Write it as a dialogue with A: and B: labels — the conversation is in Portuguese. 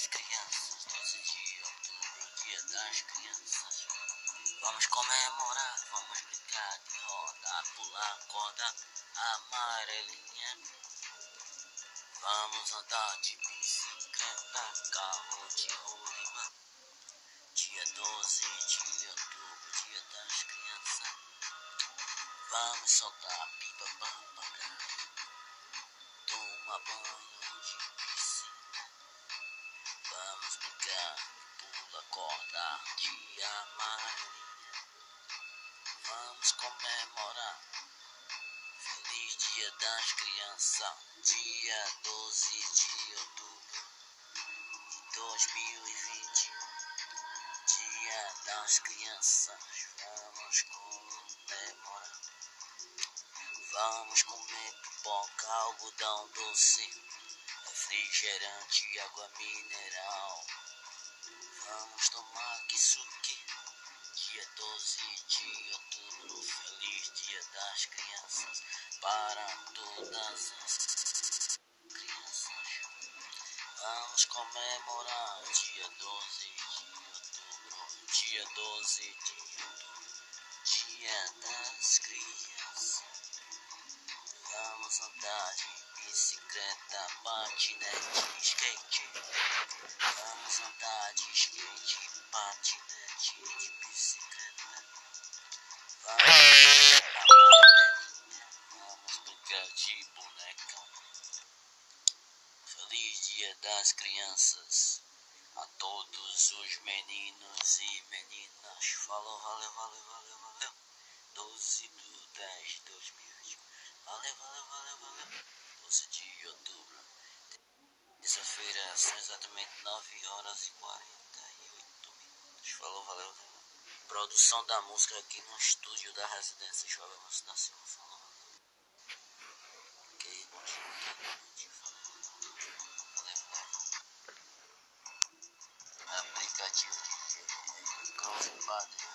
A: das crianças, 12 de outubro, dia das crianças. Vamos comemorar, vamos brincar de roda, pular corda amarelinha. Vamos andar de bicicleta, carro de rolimã. Dia 12 de outubro, dia das crianças. Vamos soltar pipa para o. Toma banho de Pula corda, dia amarelinha. Vamos comemorar. Feliz Dia das Crianças, dia 12 de outubro de 2020. Dia das Crianças, vamos comemorar. Vamos comer pipoca, algodão doce, refrigerante, água mineral. Vamos tomar kisuke, dia 12 de outubro, feliz Dia das Crianças, para todas as crianças. Vamos comemorar dia 12 de outubro, dia 12 de outubro, Dia das Crianças. Vamos andar de bicicleta, patinete, skate. Vamos andar de skate, patinete, de bicicleta. Vamos vamos brincar de boneca. Feliz Dia das Crianças a todos os meninos e meninas. Falou, valeu, valeu, valeu, valeu. 12 de 10 de 2021. Valeu, valeu, valeu, valeu. 12 de outubro. Terça-feira são exatamente 9 horas e 48 minutos. Falou, valeu. Produção da música aqui no estúdio da residência Jogamos da Silva. Falou. Ok, bom dia. Aplicativo de Crossbody.